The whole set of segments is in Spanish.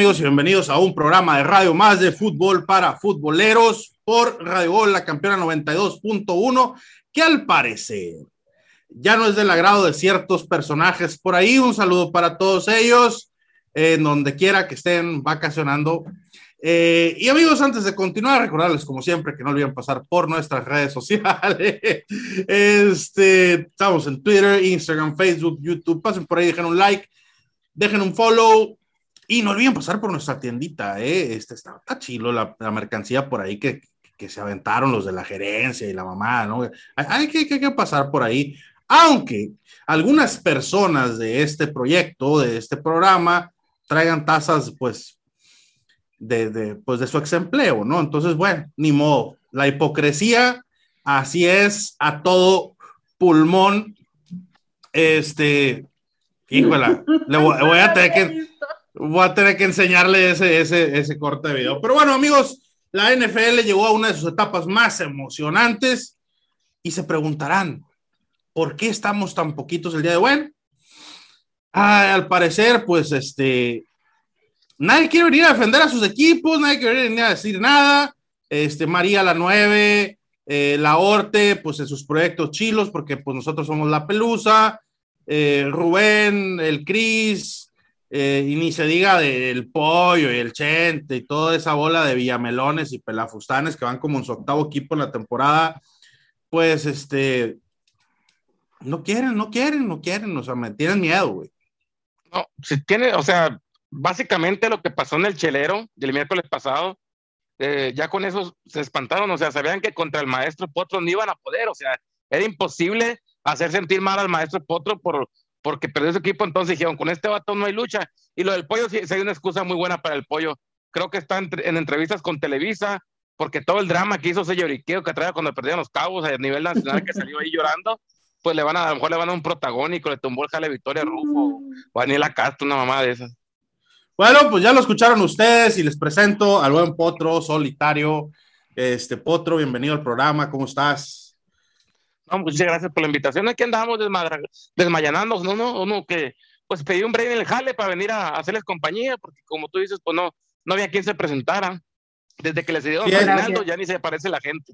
amigos y bienvenidos a un programa de radio más de fútbol para futboleros por Radio Gol, la campeona 92.1, que al parecer ya no es del agrado de ciertos personajes por ahí. Un saludo para todos ellos, en donde quiera que estén vacacionando. Eh, y amigos, antes de continuar, recordarles como siempre que no olviden pasar por nuestras redes sociales. Este, estamos en Twitter, Instagram, Facebook, YouTube. Pasen por ahí, dejen un like, dejen un follow y no olviden pasar por nuestra tiendita. ¿eh? Este, está, está chilo la, la, mercancía por ahí que, que, se aventaron los de la gerencia y la mamá, ¿no? Hay, hay que, que, que pasar por ahí. Aunque algunas personas de este proyecto, de este programa, traigan tasas, pues, de, de, pues, de su exempleo, ¿no? Entonces, bueno, ni modo. La hipocresía, así es, a todo pulmón. Este, híjola, le voy, voy, a tener que, voy a tener que enseñarle ese, ese, ese corte de video. Pero bueno, amigos, la NFL llegó a una de sus etapas más emocionantes y se preguntarán, ¿por qué estamos tan poquitos el día de hoy? Ah, al parecer, pues, este, nadie quiere venir a defender a sus equipos, nadie quiere venir a decir nada. Este, María la 9, eh, la Orte, pues en sus proyectos chilos, porque pues nosotros somos la Pelusa, eh, Rubén, el Cris, eh, y ni se diga del Pollo y el Chente y toda esa bola de Villamelones y Pelafustanes que van como en su octavo equipo en la temporada, pues este, no quieren, no quieren, no quieren, o sea, me tienen miedo, güey. No, si tiene, o sea, básicamente lo que pasó en el chelero del miércoles pasado, eh, ya con eso se espantaron, o sea, sabían que contra el maestro Potro no iban a poder, o sea, era imposible hacer sentir mal al maestro Potro por, porque perdió su equipo, entonces dijeron, con este vato no hay lucha, y lo del pollo sí, hay una excusa muy buena para el pollo, creo que está en, en entrevistas con Televisa, porque todo el drama que hizo ese lloriqueo que traía cuando perdieron los cabos a nivel nacional, que salió ahí llorando, pues le van a, a lo mejor le van a un protagónico, le tumbó el jale Victoria Rufo, o Daniela Castro, una mamá de esas. Bueno, pues ya lo escucharon ustedes y les presento al buen Potro solitario. Este Potro, bienvenido al programa, ¿cómo estás? No, muchas gracias por la invitación. Aquí andamos desmayanando, ¿no? no, no, que pues pedí un break en el jale para venir a, hacerles compañía, porque como tú dices, pues no, no había quien se presentara. Desde que les dio sí, ya ni se aparece la gente.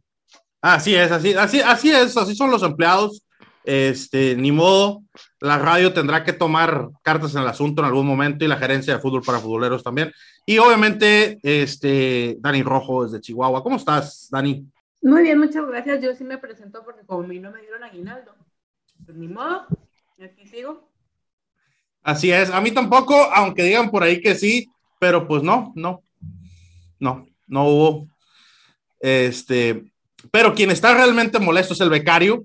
Así es, así, así, así es, así son los empleados. Este, ni modo, la radio tendrá que tomar cartas en el asunto en algún momento y la gerencia de fútbol para futboleros también. Y obviamente, este, Dani Rojo desde Chihuahua. ¿Cómo estás, Dani? Muy bien, muchas gracias. Yo sí me presento porque como a mí no me dieron aguinaldo, pues ni modo, aquí sigo. Así es, a mí tampoco, aunque digan por ahí que sí, pero pues no, no, no, no hubo. Este, pero quien está realmente molesto es el becario,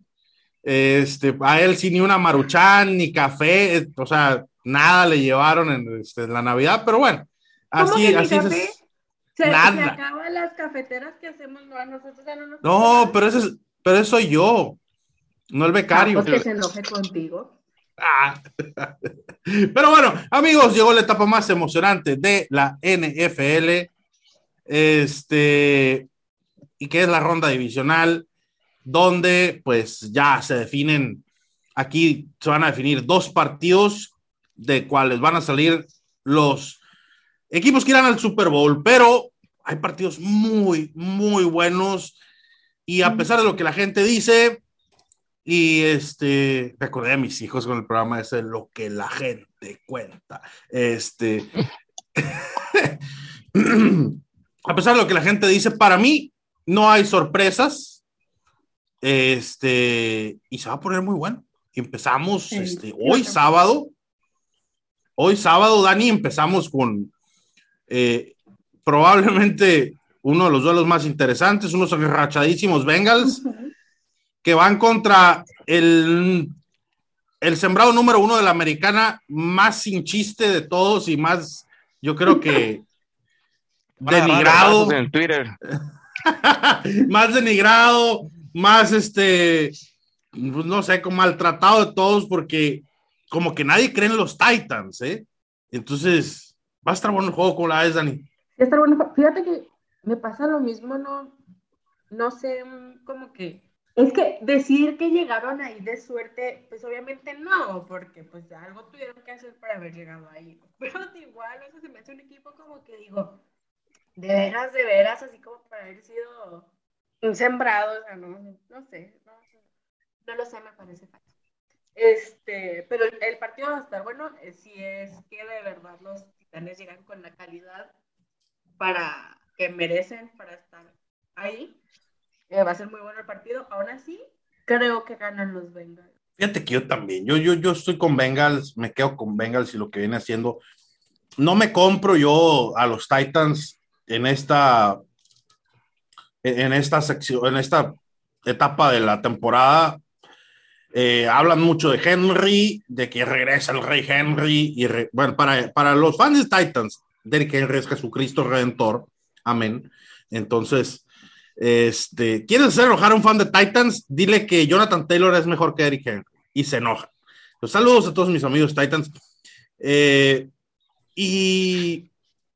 este, a él sí ni una maruchan, ni café, o sea, nada le llevaron en, este, en la Navidad, pero bueno, así, así es. Se, nada. se acaban las cafeteras que hacemos, no, a nosotros ya no nos No, pero ese, es, pero eso soy yo, no el becario. Ah, pues que se enoje contigo. Ah. Pero bueno, amigos, llegó la etapa más emocionante de la NFL. Este, y que es la ronda divisional donde pues ya se definen, aquí se van a definir dos partidos de cuales van a salir los equipos que irán al Super Bowl, pero hay partidos muy, muy buenos y a pesar de lo que la gente dice, y este, recordé a mis hijos con el programa ese, lo que la gente cuenta, este, a pesar de lo que la gente dice, para mí no hay sorpresas, este, y se va a poner muy bueno. Empezamos este, hoy sábado. Hoy sábado, Dani, empezamos con eh, probablemente uno de los duelos más interesantes, unos rachadísimos Bengals que van contra el, el sembrado número uno de la americana más sin chiste de todos y más, yo creo que denigrado. En Twitter. más denigrado, más este, pues, no sé, como maltratado de todos porque como que nadie cree en los Titans, ¿eh? Entonces, va a estar bueno el juego, ¿cómo la ves, Dani? Estar bueno. Fíjate que me pasa lo mismo, no, no sé, como que Es que decir que llegaron ahí de suerte, pues obviamente no, porque pues algo tuvieron que hacer para haber llegado ahí. Pero igual, eso se me hace un equipo como que digo, de veras, de veras, así como para haber sido un sembrado, o sea, no, no sé, no, no lo sé, me parece fácil. Este, pero el, partido va a estar bueno eh, si es que de verdad los titanes llegan con la calidad para que merecen para estar ahí. Eh, va a ser muy bueno el partido. Aún así, creo que ganan los Bengals. Fíjate que yo también, yo, yo, yo estoy con Bengals, me quedo con Bengals y lo que viene haciendo. No me compro yo a los Titans en esta, en esta sección, en esta etapa de la temporada eh, hablan mucho de Henry, de que regresa el rey Henry. Y bueno, para, para los fans de Titans, Derrick Henry es Jesucristo Redentor. Amén. Entonces, este, ¿quieres hacer enojar a un fan de Titans? Dile que Jonathan Taylor es mejor que Derrick Henry. Y se enoja. Los saludos a todos mis amigos Titans. Eh, y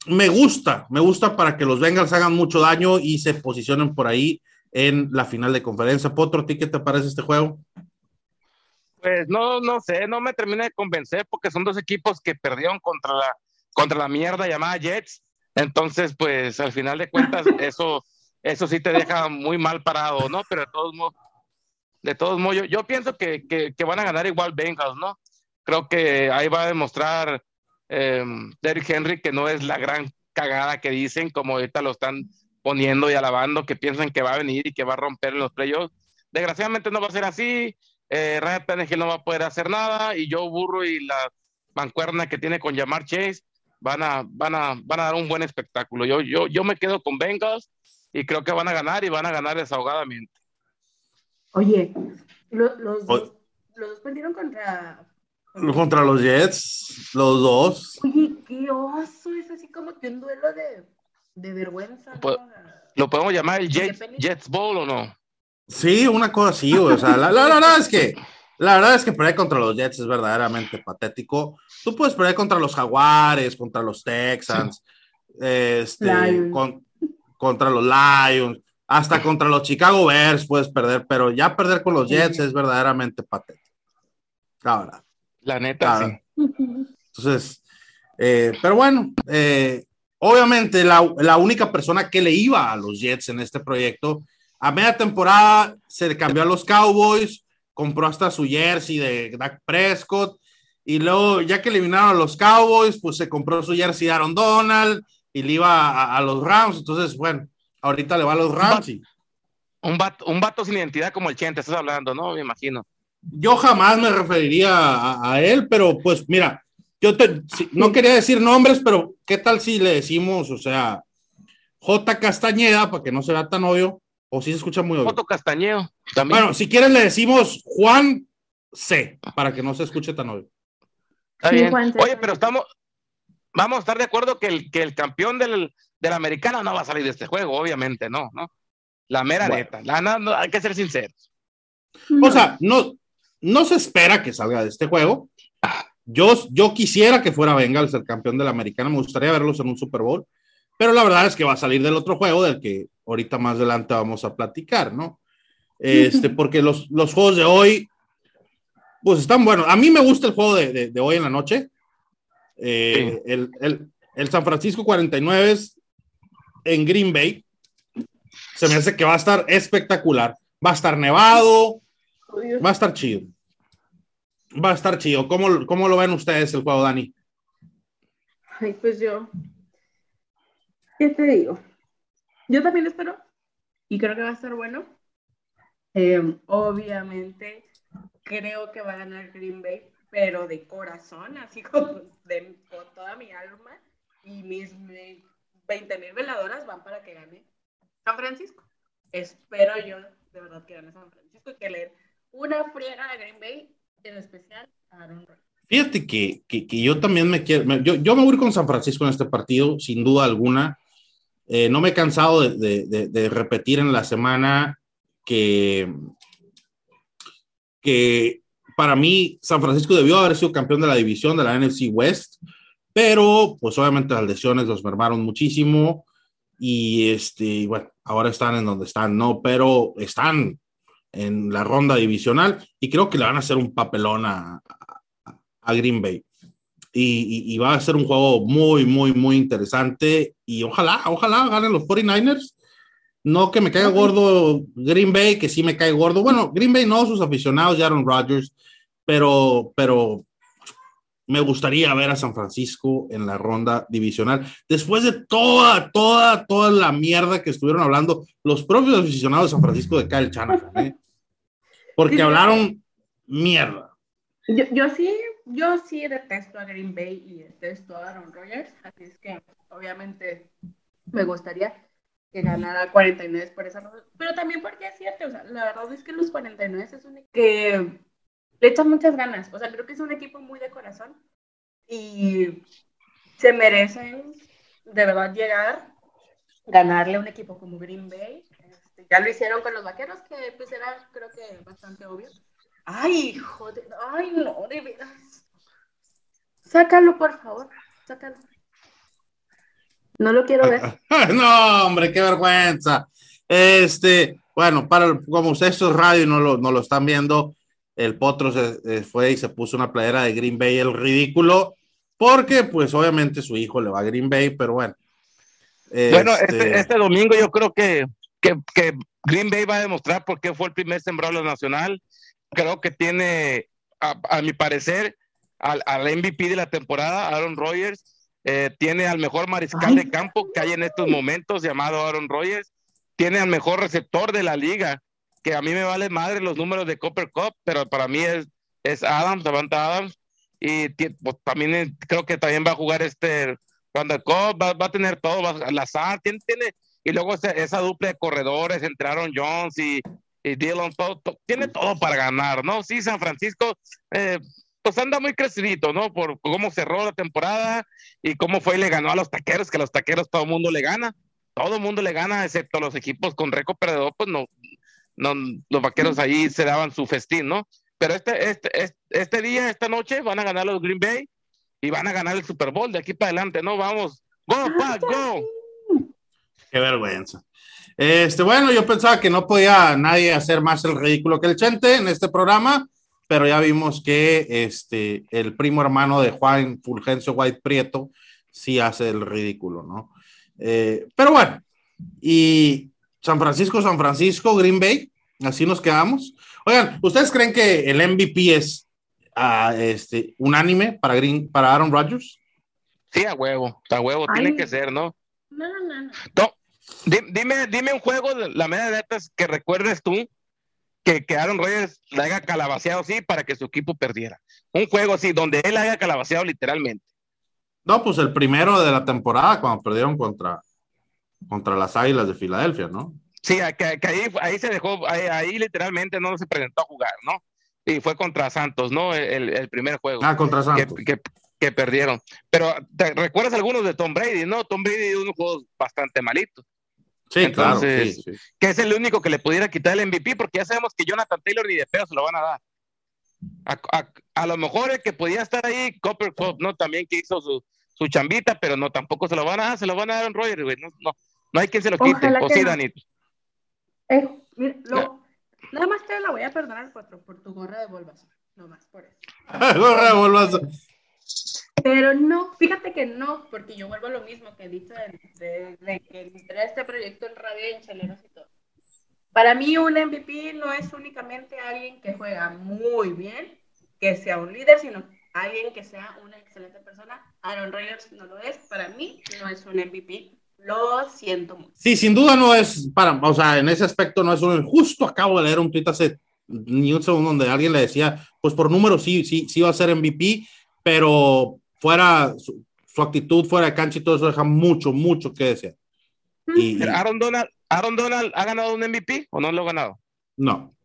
me gusta, me gusta para que los Bengals hagan mucho daño y se posicionen por ahí en la final de conferencia. Potro, ¿qué te parece este juego? Pues no, no sé, no me termina de convencer porque son dos equipos que perdieron contra la, contra la mierda llamada Jets. Entonces, pues al final de cuentas, eso, eso sí te deja muy mal parado, ¿no? Pero de todos modos, de todos modos, yo, pienso que, que, van a ganar igual Bengals, ¿no? Creo que ahí va a demostrar eh, Derrick Henry que no es la gran cagada que dicen, como ahorita lo están poniendo y alabando, que piensan que va a venir y que va a romper en los playoffs. Desgraciadamente no va a ser así eh, Ryan Tannehill no va a poder hacer nada y Joe Burro y la mancuerna que tiene con Jamar Chase van a, van a, van a dar un buen espectáculo. Yo, yo, yo me quedo con Bengals y creo que van a ganar y van a ganar desahogadamente. Oye, los, dos, los dos perdieron contra... Contra los Jets, los dos. Oye, qué oso, es así como que un duelo de, de vergüenza. ¿Lo podemos llamar el Jets Bowl o no? Sí, una cosa así, O sea, la, la, verdad es que la verdad es que perder contra los Jets es verdaderamente patético. Tú puedes perder contra los Jaguares, contra los Texans, este, contra los Lions, hasta contra los Chicago Bears puedes perder, pero ya perder con los Jets es verdaderamente patético. La verdad. La neta, sí. Entonces, eh, pero bueno, eh, obviamente la, la única persona que le iba a los Jets en este proyecto a media temporada se cambió a los Cowboys, compró hasta su jersey de Dak Prescott, y luego, ya que eliminaron a los Cowboys, pues se compró su jersey de Aaron Donald y le iba a, los Rams. Entonces, bueno, ahorita le va a los Rams. Un vato, un vato sin identidad como el Chente, estás hablando, ¿no? Me imagino. Yo jamás me referiría a, él, pero pues mira, yo no quería decir nombres, pero ¿qué tal si le decimos, o sea, J. Castañeda, para que no se vea tan obvio, o si se escucha muy obvio. Foto Castañeo. Bueno, si quieren le decimos Juan C, para que no se escuche tan obvio. Oye, pero estamos, vamos a estar de acuerdo que el, que el campeón del, del americano no va a salir de este juego, obviamente, no, ¿no? La mera neta, la, hay que ser sinceros. O sea, no, no se espera que salga de este juego. Yo, yo quisiera que fuera Bengals el campeón del americano, me gustaría verlos en un Super Bowl, pero la verdad es que va a salir del otro juego del que ahorita más adelante vamos a platicar, ¿no? Este, porque los, los juegos de hoy, pues están buenos. A mí me gusta el juego de, de, hoy en la noche. Eh, el, el, el, San Francisco 49 en Green Bay. Se me hace que va a estar espectacular. Va a estar nevado. Va a estar chido. Va a estar chido. ¿Cómo, cómo lo ven ustedes el juego, Dani? Ay, pues yo. ¿Qué te digo? Yo también espero y creo que va a estar bueno. Eh, obviamente, creo que va a ganar Green Bay, pero de corazón, así con, de, con toda mi alma. Y mis 20 mil veladoras van para que gane San Francisco. Espero yo de verdad que gane San Francisco y que le una friega a Green Bay, en especial a Aaron Fíjate que, que, que, yo también me quiero, yo, yo me voy con San Francisco en este partido, sin duda alguna. Eh, no me he cansado de, repetir en la semana que, para mí San Francisco debió haber sido campeón de la división de la NFC West, pero pues obviamente las lesiones los mermaron muchísimo y este, bueno, ahora están en donde están, ¿no? Pero están en la ronda divisional y creo que le van a hacer un papelón a Green Bay. Y, va a ser un juego muy, muy, muy interesante. Y ojalá, ojalá ganen los 49ers. No que me caiga gordo Green Bay, que sí me cae gordo. Bueno, Green Bay no, sus aficionados, Aaron Rodgers, pero, pero me gustaría ver a San Francisco en la ronda divisional. Después de toda, toda, toda la mierda que estuvieron hablando los propios aficionados de San Francisco de Kyle Shanahan, ¿eh? porque hablaron mierda. Yo, yo sí yo sí detesto a Green Bay y detesto a Aaron Rodgers, así es que obviamente me gustaría que ganara 49 por esa razón, pero también porque es cierto, o sea, la verdad es que los 49 es un equipo que le echan muchas ganas, o sea, creo que es un equipo muy de corazón y se merecen de verdad llegar, ganarle a un equipo como Green Bay, este, ya lo hicieron con los vaqueros, que pues era creo que bastante obvio, Ay, joder, ay, no, de veras. Sácalo, por favor, sácalo. No lo quiero ver. no, hombre, qué vergüenza. Este, bueno, para como ustedes es radio no lo, no lo están viendo, el Potro se, fue y se puso una playera de Green Bay, el ridículo, porque pues obviamente su hijo le va a Green Bay, pero bueno. Bueno, este, este, este domingo yo creo que, que, que, Green Bay va a demostrar por qué fue el primer sembrado nacional creo que tiene, a, mi parecer, al, MVP de la temporada, Aaron Rodgers. Eh, tiene al mejor mariscal de campo que hay en estos momentos, llamado Aaron Rodgers. Tiene al mejor receptor de la liga, que a mí me vale madre los números de Copper Cup, pero para mí es, es Adams, Davanta Adams. Y pues, también creo que también va a jugar este Randall Cobb, va, va, a tener todo, va, Lazar, tiene, tiene, y luego esa, esa dupla de corredores entre Aaron Jones y, y Dylan, tiene todo para ganar, ¿no? Sí, San Francisco, eh, pues anda muy crecidito, ¿no? Por cómo cerró la temporada y cómo fue y le ganó a los taqueros, que a los taqueros todo el mundo le gana, todo el mundo le gana, excepto los equipos con récord pues no, los vaqueros ahí se daban su festín, ¿no? Pero este, este, este, día, esta noche, van a ganar los Green Bay y van a ganar el Super Bowl de aquí para adelante, ¿no? Vamos, go, Pack, go. Qué vergüenza. Este, bueno, yo pensaba que no podía nadie hacer más el ridículo que el Chente en este programa, pero ya vimos que este, el primo hermano de Juan Fulgencio White Prieto sí hace el ridículo, ¿no? Eh, pero bueno, y San Francisco, San Francisco, Green Bay, así nos quedamos. Oigan, ¿ustedes creen que el MVP es uh, este, unánime para, Green, para Aaron Rodgers? Sí, a huevo, a huevo, tiene que ser, ¿no? No, no, no. no Dime, dime un juego de la media de que recuerdes tú que, que Aaron Rodgers la haya calabaceado así para que su equipo perdiera. Un juego así, donde él haya calabaceado literalmente. No, pues el primero de la temporada, cuando perdieron contra, contra las Águilas de Filadelfia, ¿no? Sí, que, ahí, ahí, se dejó, ahí, literalmente no se presentó a jugar, ¿no? Y fue contra Santos, ¿no? El, el primer juego. Ah, contra Santos. Que, que, perdieron. Pero ¿te recuerdas algunos de Tom Brady, no? Tom Brady dio unos juegos bastante malitos. Sí, Entonces, claro, que es el único que le pudiera quitar el MVP, porque ya sabemos que Jonathan Taylor ni de pedo se lo van a dar. A, lo mejor el que podía estar ahí, Copper Cup, ¿no? También que hizo su, su, chambita, pero no, tampoco se lo van a dar, se lo van a dar a Roger, güey. No, no, no, hay quien se lo quite. o sí, Danito. Eh, nada más te la voy a perdonar por, por tu gorra de Bulbasaur. No más por eso. gorra de Bulbasaur. Pero no, fíjate que no, porque yo vuelvo a lo mismo que he dicho de, que entré a este proyecto en radio en chaleros y todo. Para mí un MVP no es únicamente alguien que juega muy bien, que sea un líder, sino alguien que sea una excelente persona. Aaron Rodgers no lo es, para mí no es un MVP. Lo siento mucho. Sí, sin duda no es para, o sea, en ese aspecto no es un. Justo acabo de leer un tweet hace ni un segundo donde alguien le decía, pues por número sí, sí, sí va a ser MVP, pero fuera, su, actitud fuera de cancha y todo eso deja mucho, mucho que decir. Y, Aaron, Donald, ¿Aaron Donald ha ganado un MVP o no lo ha ganado? No.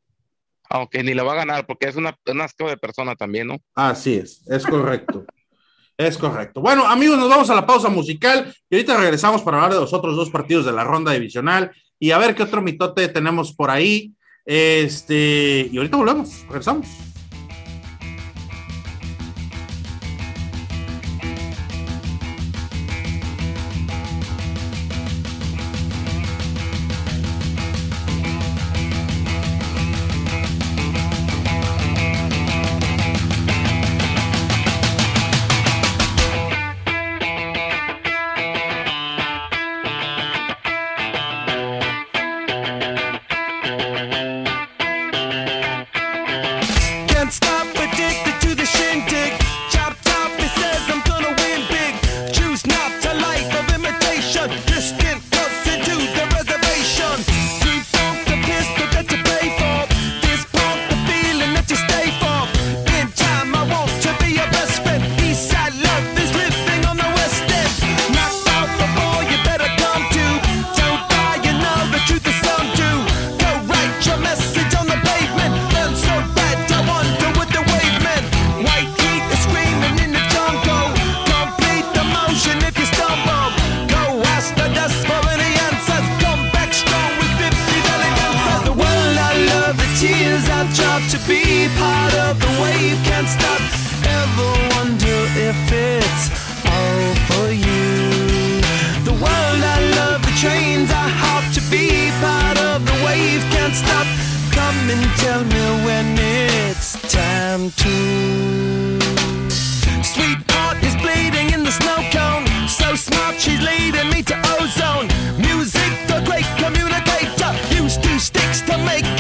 Aunque ni lo va a ganar porque es una, una asco de persona también, ¿no? Así es, es correcto. es correcto. Bueno, amigos, nos vamos a la pausa musical y ahorita regresamos para hablar de los otros dos partidos de la ronda divisional y a ver qué otro mitote tenemos por ahí. Este, y ahorita volvemos, regresamos. Smart, she's leading me to ozone. Music, the great communicator. Used two sticks to make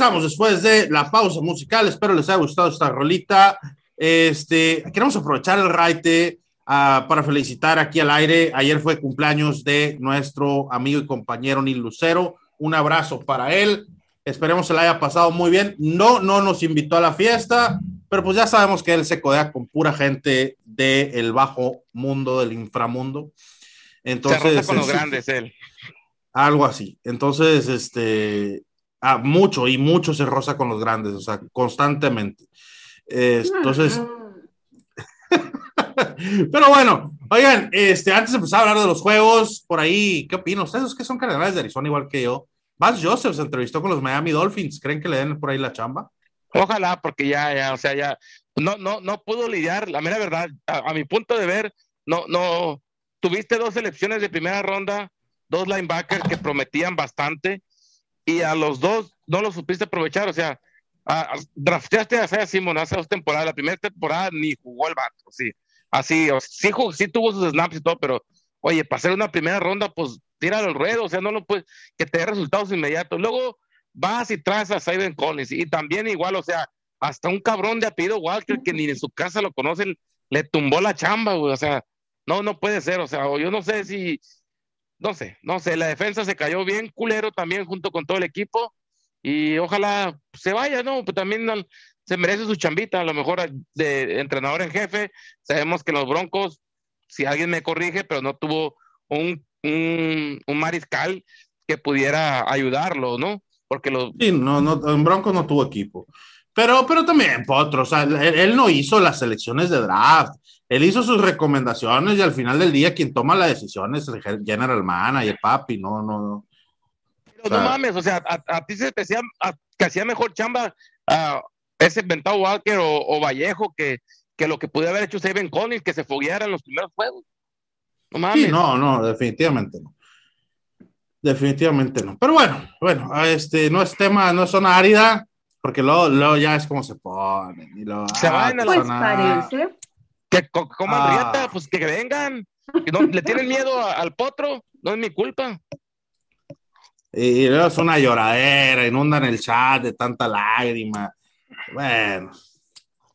regresamos después de la pausa musical. Espero les haya gustado esta rolita. Este, queremos aprovechar el raite ah, para felicitar aquí al aire. Ayer fue cumpleaños de nuestro amigo y compañero Nil Lucero. Un abrazo para él. Esperemos se la haya pasado muy bien. No, no nos invitó a la fiesta, pero pues ya sabemos que él se codea con pura gente del bajo mundo, del inframundo. Se Entonces, roza con los es- grandes él. algo así. Entonces, este, ah, mucho y mucho se roza con los grandes, o sea, constantemente. Eh, entonces, pero bueno, oigan, este, antes de empezar a hablar de los juegos, por ahí, ¿qué opinan ustedes que son cardenales de Arizona igual que yo? Vance Joseph se entrevistó con los Miami Dolphins, ¿creen que le den por ahí la chamba? Ojalá, porque ya, ya, o sea, ya no, no, no pudo lidiar, la mera verdad, a, a mi punto de ver, no, no, tuviste dos selecciones de primera ronda, dos linebackers que prometían bastante, y a los dos no los supiste aprovechar, o sea, a- a- drafteaste a Simon hace dos temporadas, la primera temporada ni jugó el vato, sí, así, o- sí, jugó- sí tuvo sus snaps y todo, pero, oye, para hacer una primera ronda, pues tíralo al ruedo, o sea, no lo puedes, que te dé resultados inmediatos, luego vas y traes a Simon Collins y también igual, o sea, hasta un cabrón de apellido Walker que ni en su casa lo conocen, le tumbó la chamba, güey, o sea, no, no puede ser, o sea, yo no sé si, no sé, no sé, la defensa se cayó bien culero también junto con todo el equipo y ojalá se vaya, ¿no? Pues también se merece su chambita, a lo mejor de entrenador en jefe, sabemos que los Broncos, si alguien me corrige, pero no tuvo un, un, un mariscal que pudiera ayudarlo, ¿no? Porque los, Sí, no, no, en Broncos no tuvo equipo. Pero, pero también, Potro, o sea, él, él no hizo las selecciones de draft. Él hizo sus recomendaciones y al final del día quien toma la decisión es el general manager, papi, no, no, no. Pero no mames, o sea, a, a ti se te hacía a- que hacía mejor chamba a, ese inventado Walker o, o Vallejo que, que lo que pudiera haber hecho Steven Collins, que se fogueara en los primeros juegos. No mames. Sí, no, no, definitivamente no. Definitivamente no. Pero bueno, bueno, este no es tema, no es zona árida, porque luego, luego ya es como se pone. Y luego, Se van a la pues Pues nada. parece. Que co- coman Ah. riata, pues que vengan. Que no, le tienen miedo a- al potro, no es mi culpa. Y luego es una lloradera, inundan el chat de tanta lágrima. Bueno,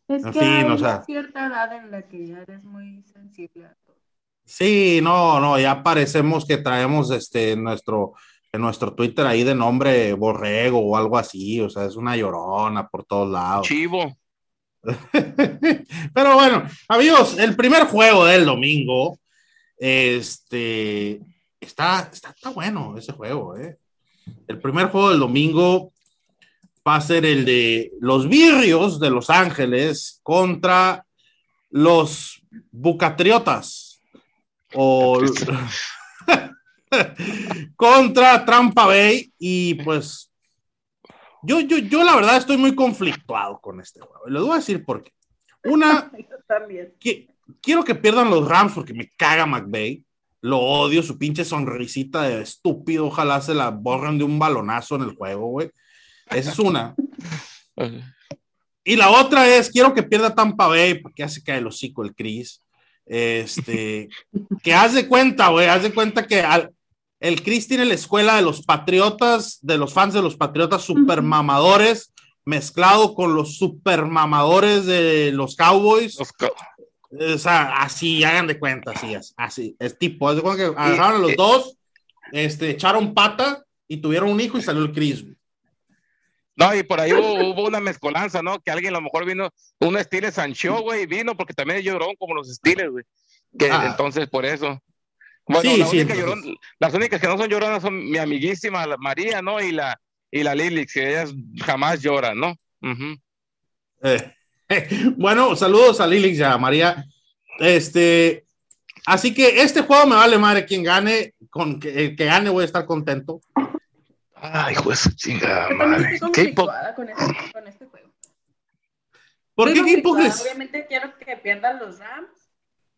Es En que fin, hay o una cierta edad en la que ya eres muy sensible a todo. sí, no, no, ya parecemos que traemos este nuestro, en nuestro Twitter ahí de nombre Borrego o algo así, o sea, es una llorona por todos lados. Chivo. Pero bueno, amigos, el primer juego del domingo, este, está, está, está bueno ese juego, ¿eh? El primer juego del domingo va a ser el de los Virrios de Los Ángeles contra los Bucatriotas o contra Trampa Bay y pues yo, yo, yo la verdad estoy muy conflictuado con este juego. Y les voy a decir por qué. Una, que, quiero que pierdan los Rams porque me caga McVay. Lo odio, su pinche sonrisita de estúpido. Ojalá se la borren de un balonazo en el juego, güey. Esa es una. Y la otra es, quiero que pierda Tampa Bay porque ya se cae el hocico el Chris. Este, que haz de cuenta, güey, haz de cuenta que al- el Chris tiene la escuela de los patriotas, de los fans de los patriotas super mamadores, mezclado con los super mamadores de los Cowboys. Los co- O sea, así, hagan de cuenta, así es, así, es tipo, haz de cuenta que agarraron a los eh, dos, este, echaron pata y tuvieron un hijo y salió el Chris. No, y por ahí hubo, hubo una mezcolanza, ¿no? Que alguien a lo mejor vino, un estilo Sancho, güey, vino porque también llorón como los estiles, güey. Que Ah. entonces, por eso. Bueno, Sí, la sí, única entonces- llorón- las únicas que no son lloronas son mi amiguísima María, ¿no? Y la, y la Lilix, que ellas jamás lloran, ¿no? Eh, bueno, saludos a Lilix y a María. Este, así que este juego me vale madre quien gane, con que, el que gane voy a estar contento. Ay, chingada Yo también madre. Qué con este, con este juego. ¿Por qué qué Obviamente quiero que pierdan los Rams,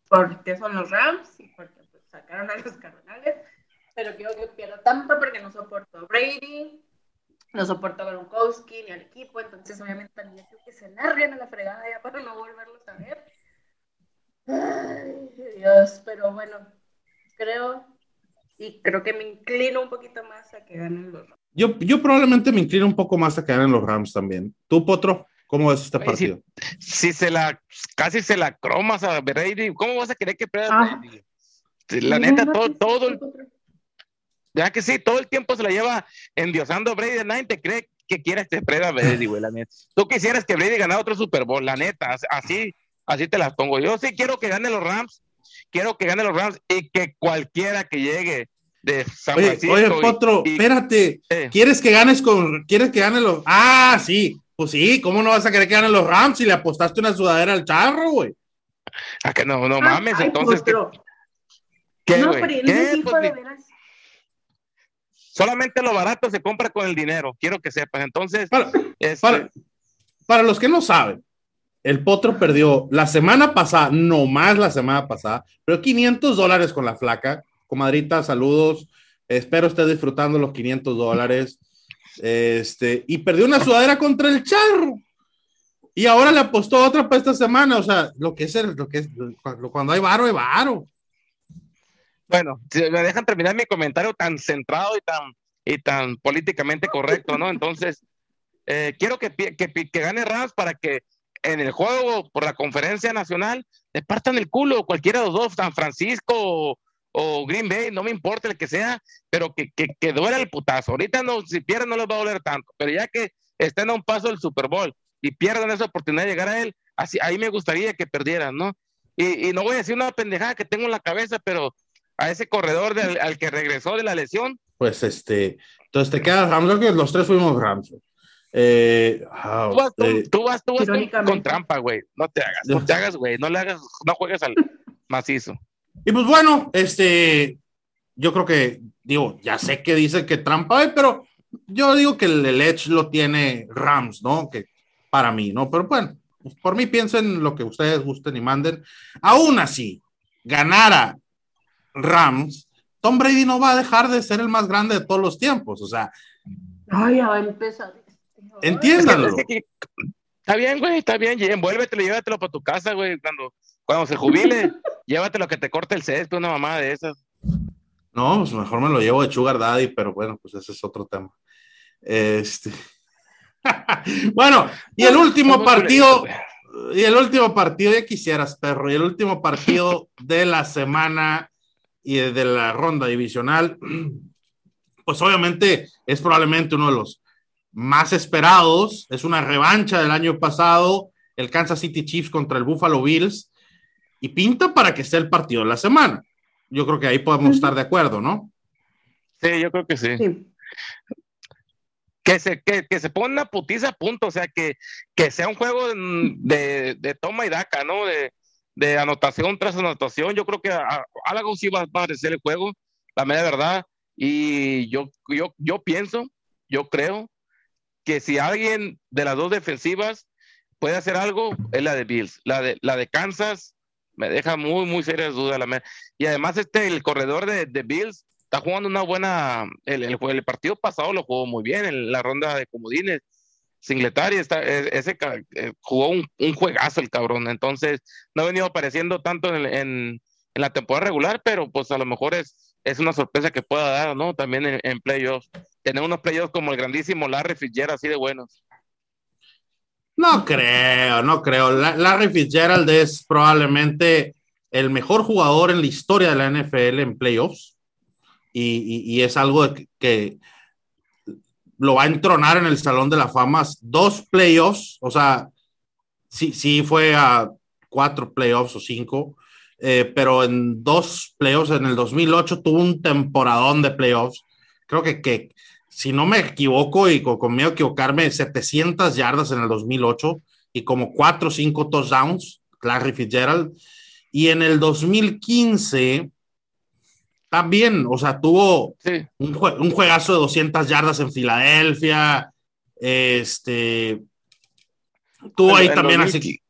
porque son los Rams y porque sacaron a los Cardenales, pero quiero que pierda Tampa porque no soporto a Brady, no soporto a Gronkowski ni al equipo, entonces obviamente también quiero que se larguen a la fregada ya para no volverlos a ver. Ay, Dios, pero bueno, creo y creo que me inclino un poquito más a que ganen los Rams. Yo, yo probablemente me inclino un poco más a que ganen los Rams también. ¿Tú, Potro? ¿Cómo ves este Oye, partido? Si se la, casi se la cromas a Brady, ¿cómo vas a querer que pierda Ah. Brady? Sí, La neta, todo, todo, el- ya que sí, todo el tiempo se la lleva endiosando a Brady. Nadie te cree que quieras que pierda Brady, güey, la neta. Tú quisieras que Brady ganara otro Super Bowl, la neta, así, así te las pongo. Yo sí quiero que gane los Rams, quiero que gane los Rams y que cualquiera que llegue de San Oye, Francisco. oye, Potro, y- espérate. eh, ¿Quieres que ganes con, quieres que ganen los, ah, sí, pues sí, ¿cómo no vas a querer que ganen los Rams si le apostaste una sudadera al charro, güey? a que no, no mames, Ay, entonces, ¿qué, Potro. Qué, no, pero Pues, de ni- veras. solamente lo barato se compra con el dinero, quiero que sepas. Entonces, Para, este, para, para los que no saben, el Potro perdió la semana pasada, no más la semana pasada, pero 500 dólares con la flaca. Comadrita, saludos. Espero estés disfrutando los 500 dólares. Este, y perdió una sudadera contra el charro. Y ahora le apostó otra para esta semana. O sea, lo que es, el- lo que es, lo- cuando hay varo, hay varo. Bueno, si me dejan terminar mi comentario tan centrado y tan, y tan políticamente correcto, ¿no? Entonces, eh, quiero que, que, que gane Rams para que en el juego por la conferencia nacional le partan el culo cualquiera de los dos, San Francisco o, o Green Bay, no me importa el que sea, pero que, que, que duela el putazo. Ahorita no, si pierden no les va a doler tanto, pero ya que estén a un paso del Super Bowl y pierdan esa oportunidad de llegar a él, así, ahí me gustaría que perdieran, ¿no? Y, y no voy a decir una pendejada que tengo en la cabeza, pero a ese corredor del, al que regresó de la lesión, Pues este, entonces te quedas Rams. Creo que los tres fuimos Rams. Eh, ah, tú vas, tú, eh, tú vas, tú vas con, trampa, güey. No te hagas, no te hagas, güey. No le hagas, no juegues al macizo. Y pues bueno, este, yo creo que, digo, ya sé que dice que trampa hay, pero yo digo que el, el Edge lo tiene Rams, ¿no? Que para mí, ¿no? Pero bueno, por mí piensen lo que ustedes gusten y manden. Aún así, ganara Rams, Tom Brady no va a dejar de ser el más grande de todos los tiempos, o sea, Ay, ya va a empezar. entiéndanlo. Está bien, güey, está bien. Envuélvetelo, llévatelo para tu casa, güey. Cuando, cuando se jubile, llévatelo que te corte el césped, una mamá de esas. No, pues mejor me lo llevo de Sugar Daddy, pero bueno, pues ese es otro tema. Este. bueno, y el último Está muy partido, y el último partido, ya quisieras, perro, y el último partido de la semana y de la ronda divisional, pues obviamente es probablemente uno de los más esperados, es una revancha del año pasado, el Kansas City Chiefs contra el Buffalo Bills, y pinta para que sea el partido de la semana. Yo creo que ahí podemos estar de acuerdo, ¿no? Sí, yo creo que sí. Sí. Que se, que, que se ponga una putiza a punto, o sea, que, que sea un juego de, de, de toma y daca, ¿no? De, de anotación tras anotación. Yo creo que algo sí va a parecer el juego, la media verdad. Y yo, yo, yo pienso, yo creo que si alguien de las dos defensivas puede hacer algo, es la de Bills. La de, la de Kansas me deja muy, muy serias dudas. La y además, este, el corredor de, de Bills está jugando una buena. El, el, el partido pasado lo jugó muy bien en la ronda de comodines. Singletary está, e- ese eh, jugó un, juegazo el cabrón. Entonces, no ha venido apareciendo tanto en, en- la temporada regular, pero pues a lo mejor es, es una sorpresa que pueda dar, ¿no? También en, playoffs. Tener unos playoffs como el grandísimo Larry Fitzgerald, así de buenos. No creo, no creo. La- Larry Fitzgerald es probablemente el mejor jugador en la historia de la NFL en playoffs y, y- es algo que lo va a entronar en el Salón de la Fama. Dos playoffs, o sea, sí, sí fue a cuatro playoffs o cinco, eh, pero en dos playoffs, en el 2008 tuvo un temporadón de playoffs. Creo que, que si no me equivoco y con, con miedo a equivocarme, 700 yardas en el 2008 y como 4 o 5 touchdowns, Larry Fitzgerald. Y en el 2015 también, o sea, tuvo Sí, un, jue- un juegazo de 200 yardas en Filadelfia. Este tuvo ahí En también 2015. así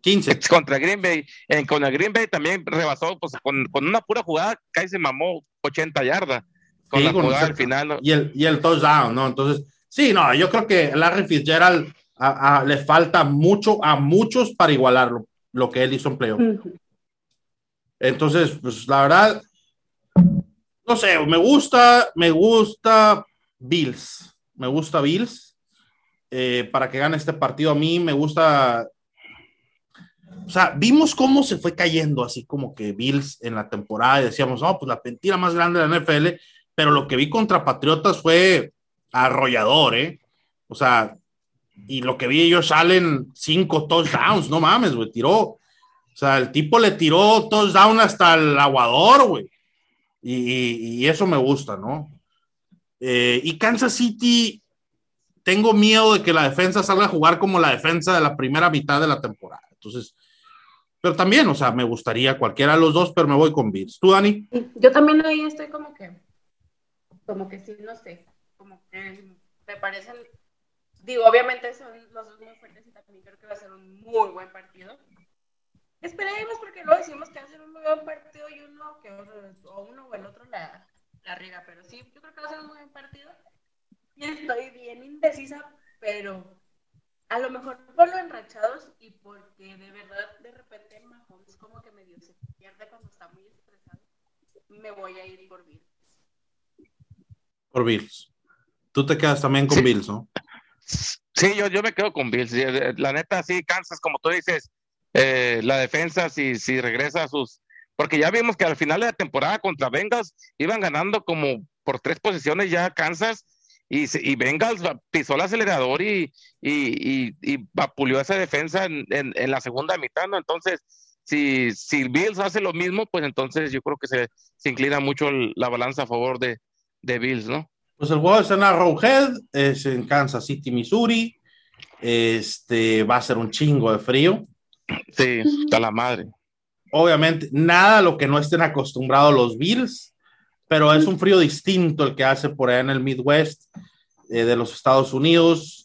15. contra Green Bay. En, con el Green Bay también rebasó, pues con, con una pura jugada, casi se mamó 80 yardas. Con Sí, la con jugada ese- al final. ¿no? y el, y el touchdown, ¿no? Entonces, sí, no, yo creo que Larry Fitzgerald a- a- le falta mucho a muchos para igualarlo, lo que él hizo en playoff. Entonces, pues la verdad, no sé, me gusta, me gusta Bills, me gusta Bills eh, para que gane este partido. A mí me gusta, o sea, vimos cómo se fue cayendo así como que Bills en la temporada y decíamos, no, pues la mentira más grande de la NFL, pero lo que vi contra Patriotas fue arrollador, ¿eh? O sea, y lo que vi ellos salen cinco touchdowns, no mames, güey, tiró. O sea, el tipo le tiró touchdown hasta el aguador, güey. Y, eso me gusta, ¿no? Eh, y Kansas City, tengo miedo de que la defensa salga a jugar como la defensa de la primera mitad de la temporada. Entonces, pero también, o sea, me gustaría cualquiera de los dos, pero me voy con Bills. ¿Tú, Dani? Yo también ahí estoy como que, como que sí, no sé, como que me parecen, digo, obviamente son los dos muy fuertes y también creo que va a ser un muy buen partido. Esperemos porque luego decimos que va a ser un muy buen partido y uno que otro- o uno o el otro la, la riega, pero sí, yo creo que va a ser un muy buen partido. Y estoy bien indecisa, pero a lo mejor por lo enrachados y porque de verdad de repente Mahomes como que medio se pierde cuando está muy estresado, me voy a ir por Bills. Por Bills. Tú te quedas también con Sí. Bills, ¿no? Sí, yo, yo me quedo con Bills. La neta, sí, Kansas, como tú dices, eh, la defensa, si, si regresa a sus. Porque ya vimos que al final de la temporada contra Bengals iban ganando como por tres posiciones ya Kansas y, y Bengals pisó el acelerador y, y, y, vapuleó esa defensa en, en, la segunda mitad, ¿no? Entonces, si, si Bills hace lo mismo, pues entonces yo creo que se, se inclina mucho la balanza a favor de, de Bills, ¿no? Pues el juego es en Arrowhead, es en Kansas City, Missouri. Este va a ser un chingo de frío. Sí, está la madre. Obviamente, nada a lo que no estén acostumbrados los Bills, pero es un frío distinto el que hace por allá en el Midwest eh, de los Estados Unidos.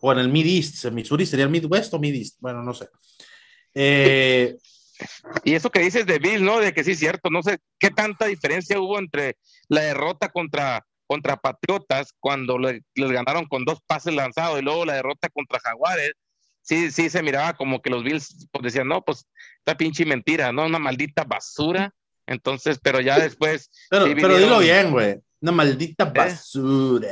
o en el Mid East. Missouri sería el Midwest o Mid East. Bueno, no sé. Eh, Y eso que dices de Bill, ¿no? De que sí es cierto, no sé qué tanta diferencia hubo entre la derrota contra, contra Patriotas cuando le- les ganaron con dos pases lanzados y luego la derrota contra Jaguares. Sí, sí, se miraba como que los Bills pues, decían, no, pues esta pinche mentira, ¿no? Una maldita basura. Entonces, pero ya después. pero, sí pero dilo bien, güey. Una maldita basura.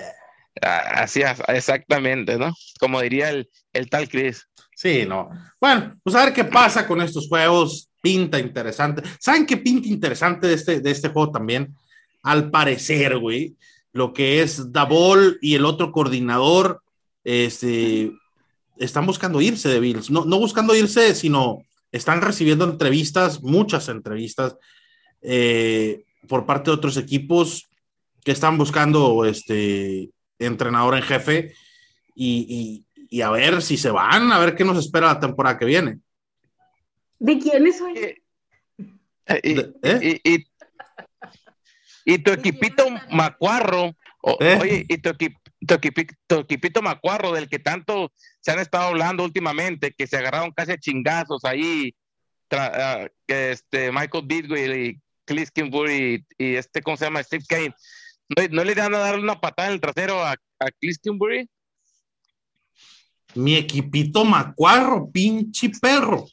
Ah, Así, es, exactamente, ¿no? Como diría el, el tal Chris. Sí, no. Bueno, pues a ver qué pasa con estos juegos. Pinta interesante. ¿Saben qué pinta interesante de este, de este juego también? Al parecer, güey, lo que es Davol y el otro coordinador, este, están buscando irse de Bills. No, no buscando irse, sino están recibiendo entrevistas, muchas entrevistas, eh, por parte de otros equipos que están buscando este entrenador en jefe y, y- y a ver si se van, a ver qué nos espera la temporada que viene. ¿De quiénes soy? Eh, ¿eh? y- y- y tu equipito Macuarro, o- ¿Eh? oye, y tu, equi- tu equipi- tu equipito Macuarro, del que tanto se han estado hablando últimamente, que se agarraron casi a chingazos ahí, tra- ah, que este Michael Bidwell y Cliff Kingsbury y, y este, ¿cómo se llama? Steve Kane. ¿No, no le dan a darle una patada en el trasero a, a Cliff Kingsbury? Mi equipito macuarro, pinche perro.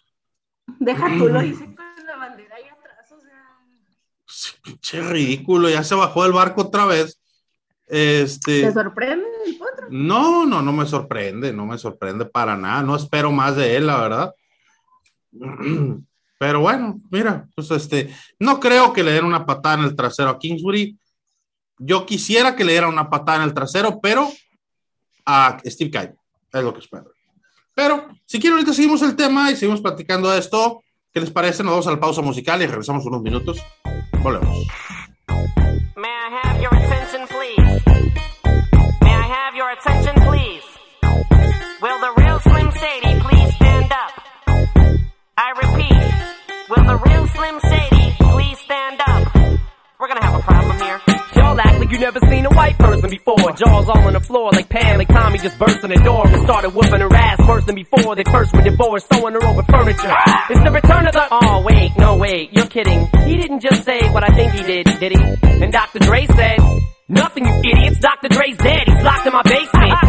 Deja tú, lo hice con la bandera ahí atrás, o sea. Sí, Pinche ridículo, ya se bajó del barco otra vez. Este, ¿Te sorprende el potro? no, no, no me sorprende, no me sorprende para nada. No espero más de él, la verdad. Pero bueno, mira, pues este, no creo que le den una patada en el trasero a Kingsbury. Yo quisiera que le diera una patada en el trasero, pero a Steve Kyle, es lo que espero. Pero si quieren, ahorita seguimos el tema y seguimos platicando de esto. ¿Qué les parece? Nos vamos a la pausa musical y regresamos unos minutos. Volvemos. Will the real Slim Shady please stand up? I repeat, will the real Slim Shady please stand up? We're gonna have a problem here. Y'all act like you never seen a white person before. Jaws all on the floor like Pam, like Tommy just burst in the door and started whooping her ass worse than before. They first were divorced, throwing her over furniture. It's the return of the. Oh wait, no wait, you're kidding. He didn't just say what I think he did, did he? And Dr. Dre said. Nothing, you idiots. Dr. Dre's dead. He's locked in my basement.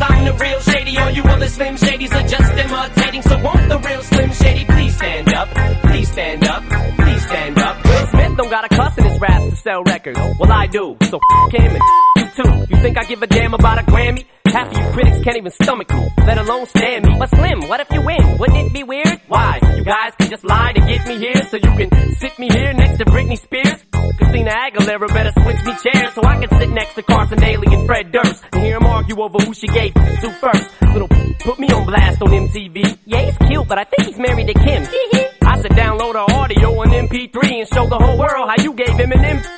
I'm the real Shady. All you other Slim Shadys are just imitating. So won't the real Slim Shady please stand up? Please stand up, please stand up. Will Smith don't got a cuss in his raps to sell records. Well, I do. So f him and you too. You think I give a damn about a Grammy? Half of you critics can't even stomach me, let alone stand me. But Slim, what if you win? Wouldn't it be weird? Why? You guys can just lie to get me here so you can sit me here next to Britney Spears? Christina Aguilera better switch me chairs so I can sit next to Carson Daly and Fred Durst and hear them argue over who she gave to first. Little put me on blast on MTV. Yeah, he's cute, but I think he's married to Kim. I said download her audio on MP3 and show the whole world how you gave Eminem. I'm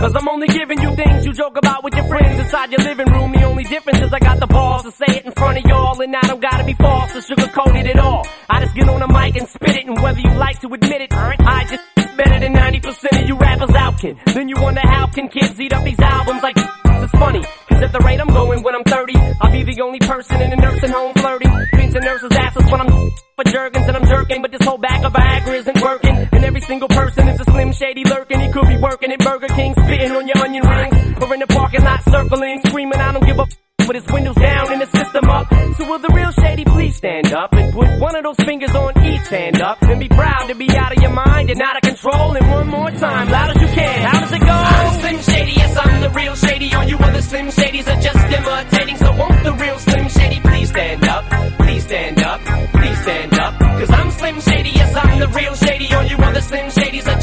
Cause I'm only giving you things you joke about with your friends inside your living room. The only difference is I got the balls to say it in front of y'all and I don't gotta be false or sugarcoated at all. I just get on the mic and spit it, and whether you like to admit it, I just better than 90% of you rappers out can. Then you wonder how can kids eat up these albums like it's funny. Cause at the rate I'm going when I'm 30, I'll be the only person in a nursing home flirting. Pinching nurses' asses when I'm for jerkins and I'm jerking, but this whole bag of Viagra isn't working. And every single person slim shady lurking. He could be working at Burger King, spitting on your onion rings, or in the parking lot circling, screaming, I don't give a with his windows down and the system up. So will the real shady please stand up and put one of those fingers on each hand up and be proud to be out of your mind and out of control. And one more time, loud as you can. How does it go? I'm Slim Shady, yes I'm the real shady. All you other Slim Shadys are just imitating. So won't the real Slim Shady please stand up? Please stand up. Please stand up. Cause I'm Slim Shady, yes I'm the real shady. All you other Slim Shadys are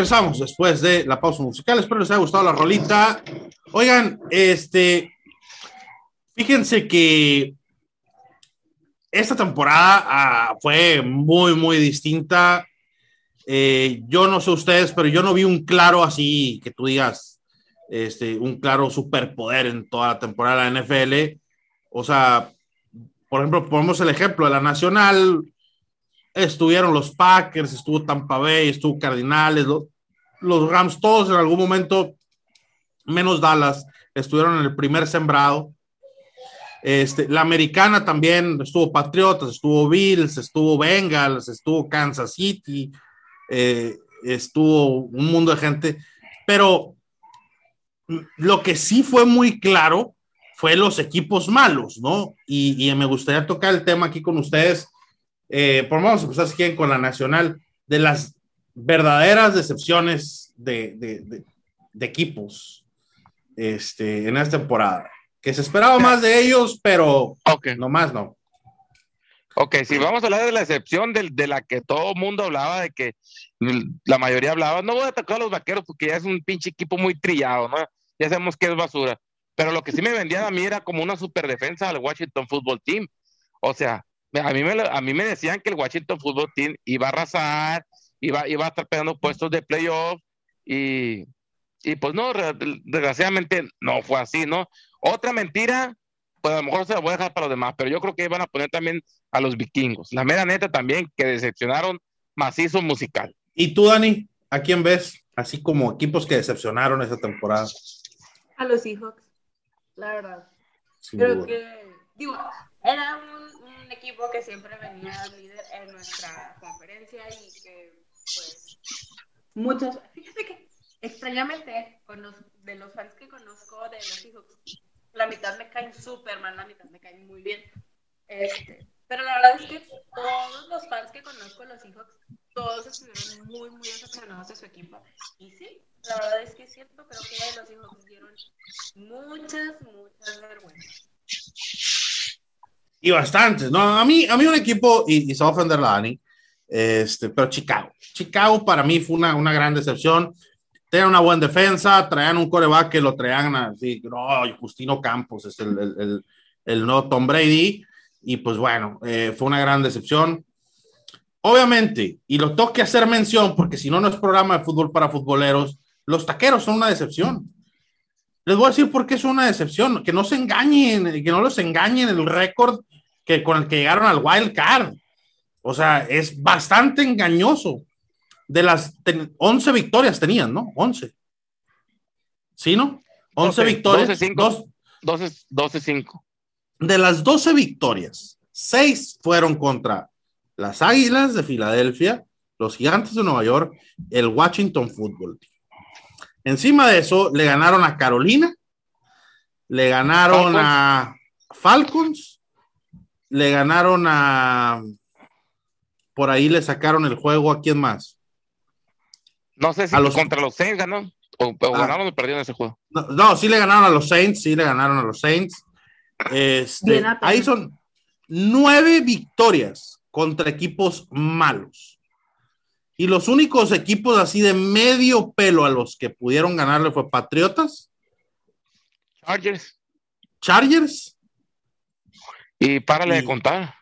regresamos después de la pausa musical. Espero les haya gustado la rolita. Oigan, este, fíjense que esta temporada ah, fue muy, muy distinta. Eh, yo no sé ustedes, pero yo no vi un claro así que tú digas, este, un claro superpoder en toda la temporada de la NFL. O sea, por ejemplo, ponemos el ejemplo de la Nacional, estuvieron los Packers, estuvo Tampa Bay, estuvo Cardinales, los, los Rams, todos en algún momento, menos Dallas, estuvieron en el primer sembrado. Este, la americana también estuvo Patriotas, estuvo Bills, estuvo Bengals, estuvo Kansas City, eh, estuvo un mundo de gente, pero lo que sí fue muy claro fue los equipos malos, ¿no? Y, y me gustaría tocar el tema aquí con ustedes eh, por vamos a empezar si quieren con la nacional, de las verdaderas decepciones de, de, de, de equipos este, en esta temporada. Que se esperaba más de ellos, pero no más no. Ok, si vamos a hablar de la excepción del- de, la que todo el mundo hablaba, de que la mayoría hablaba, no voy a atacar a los vaqueros porque ya es un pinche equipo muy trillado, ¿no? Ya sabemos que es basura. Pero lo que sí me vendían a mí era como una super defensa al Washington Football Team. O sea, a mí me, lo- a mí me decían que el Washington Football Team iba a arrasar, iba, iba a estar pegando puestos de playoff y, y pues no, desgraciadamente no fue así, ¿no? Otra mentira, pues a lo mejor se la voy a dejar para los demás, pero yo creo que iban a poner también a los vikingos. La mera neta también, que decepcionaron macizo musical. ¿Y tú, Dani? ¿A quién ves? Así como equipos que decepcionaron esta temporada. A los Seahawks, la verdad. sin Creo duda. que, digo, era un, equipo que siempre venía líder en nuestra conferencia y que, pues, muchos, fíjate que extrañamente, con los, de los fans que conozco de los Seahawks, la mitad me caen súper mal, la mitad me caen muy bien. Este, pero la verdad es que todos los fans que conozco de los Seahawks, todos estuvieron muy, muy decepcionados de su equipo. Y sí, la verdad es que es cierto, creo que los Seahawks dieron muchas, muchas vergüenzas. Y bastantes, ¿no? A mí, a mí un equipo, y, y se va a ofender la Dani, este, pero Chicago. Chicago para mí fue una, una gran decepción. Tenían una buena defensa, traían un coreback que lo traían así, no, Justino Campos es el, el, el, el no Tom Brady, y pues bueno, eh, fue una gran decepción. Obviamente, y lo tengo que hacer mención, porque si no, no es programa de fútbol para futboleros, los taqueros son una decepción. Les voy a decir por qué es una decepción, que no se engañen, que no los engañen el récord que con el que llegaron al wild card. O sea, es bastante engañoso. De las ten- 11 victorias tenían, ¿no? 11. ¿Sí, no? 11 12, victorias. 12, cinco. dos- 12, 12-5. de las 12 victorias, 6 fueron contra las Águilas de Filadelfia, los Gigantes de Nueva York, el Washington Football Team. Encima de eso, le ganaron a Carolina, le ganaron Falcons. a Falcons, le ganaron a. Por ahí le sacaron el juego a quién más. No sé si A los- contra los Saints ganó. O, o Ah. ganaron o perdieron ese juego. No, no, sí le ganaron a los Saints, sí le ganaron a los Saints. Este, apenas. ahí son nueve victorias contra equipos malos. Y los únicos equipos así de medio pelo a los que pudieron ganarle fue Patriotas, Chargers. Chargers Y párale Y- de contar.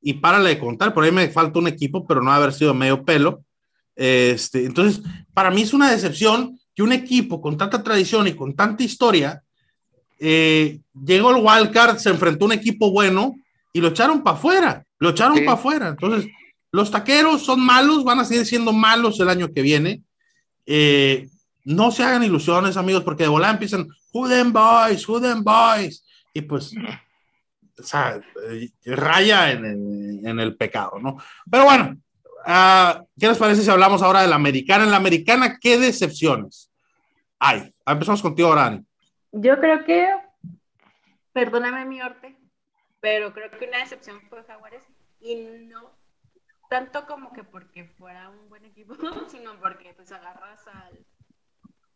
y párale de contar, por ahí me falta un equipo, pero no haber sido medio pelo. Este, entonces, para mí es una decepción que un equipo con tanta tradición y con tanta historia eh, llegó el wildcard, se enfrentó a un equipo bueno y lo echaron para afuera, lo echaron Sí. para afuera. Entonces, los taqueros son malos, van a seguir siendo malos el año que viene. Eh, no se hagan ilusiones, amigos, porque de volada empiezan, who them boys, who them boys, y pues, o sea, eh, raya en, en- en el pecado, ¿no? Pero bueno, ah, ¿qué les parece si hablamos ahora de la americana? En la americana, ¿qué decepciones hay? Empezamos contigo, ahora, Dani. Yo creo que, perdóname mi orte, pero creo que una decepción fue Jaguares y no tanto como que porque fuera un buen equipo, sino porque pues agarras al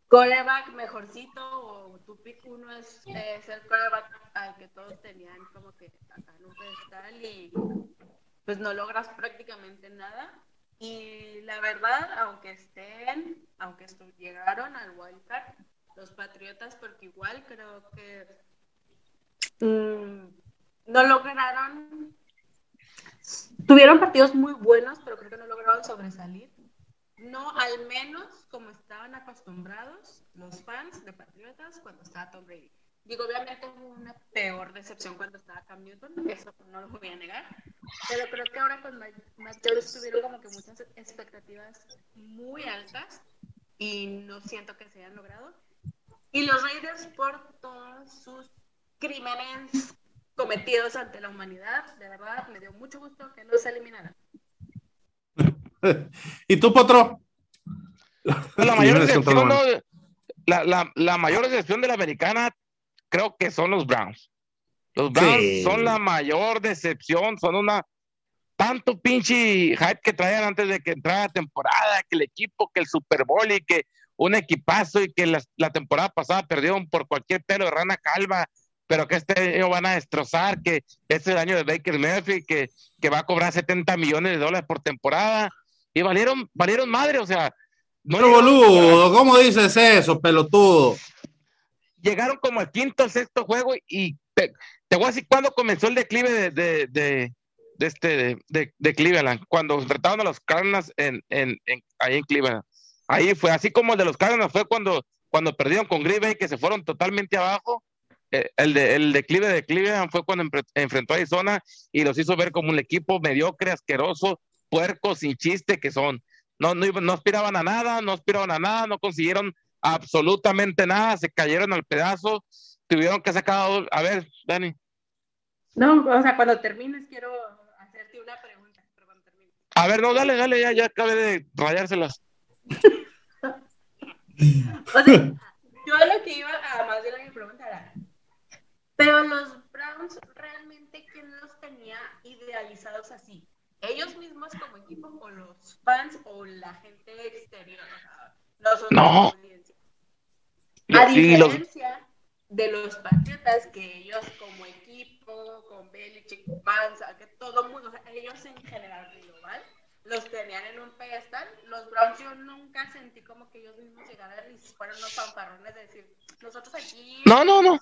coreback mejorcito o tu pick uno es, es el coreback al que todos tenían como que acá en un pedestal y pues no logras prácticamente nada. Y la verdad, aunque estén, aunque llegaron al wildcard, los Patriotas, porque igual creo que mm, no lograron, tuvieron partidos muy buenos, pero creo que no lograron sobresalir. No al menos como estaban acostumbrados los fans de Patriotas cuando estaba Tom Brady. Digo, obviamente hubo una peor decepción cuando estaba Cam Newton, eso no lo voy a negar, pero creo que ahora con Matt Jones tuvieron como que muchas expectativas muy altas y no siento que se hayan logrado. Y los Raiders por todos sus crímenes cometidos ante la humanidad, de verdad me dio mucho gusto que no se eliminaran. ¿Y tú, Potro? La mayor decepción, ¿no? la, la, la mayor decepción de la americana creo que son los Browns. Los Browns Sí. son la mayor decepción, son una tanto pinche hype que traían antes de que entrara la temporada, que el equipo, que el Super Bowl y que un equipazo y que la, la temporada pasada perdieron por cualquier pelo de rana calva, pero que este año van a destrozar, que este es el año de Baker Murphy, que, que va a cobrar 70 millones de dólares por temporada y valieron, valieron madre, o sea, no Pero boludo, ¿cómo dices eso, pelotudo? llegaron como al quinto o sexto juego y te, te voy a decir cuándo comenzó el declive de, de, de, de este, de, Cleveland, cuando enfrentaron a los Cardinals en, en, en- ahí en Cleveland. Ahí fue, así como el de los Cardinals fue cuando, cuando perdieron con Green Bay, que se fueron totalmente abajo. Eh, el, de, el declive de Cleveland fue cuando enfrentó a Arizona y los hizo ver como un equipo mediocre, asqueroso, puerco, sin chiste que son. No, no, no aspiraban a nada, no aspiraban a nada, no consiguieron absolutamente nada, se cayeron al pedazo, tuvieron que sacar, a ver, Dani, No, o sea, cuando termines quiero hacerte una pregunta, pero cuando termines. a ver, no, dale, dale, ya, ya acabé de rayárselas. O sea, yo lo que iba a más de era, pero los Browns realmente quién los tenía idealizados así, ellos mismos como equipo o los fans o la gente exterior, o sea, nosotros No. audiencia. A los- diferencia de los Patriotas, que ellos como equipo, con Belichick, Mansa, que todo el mundo, ellos en general global, los tenían en un pedestal. Los Browns yo nunca sentí como que ellos mismos llegaran y fueran unos fanfarrones de decir, nosotros aquí... No, no, no.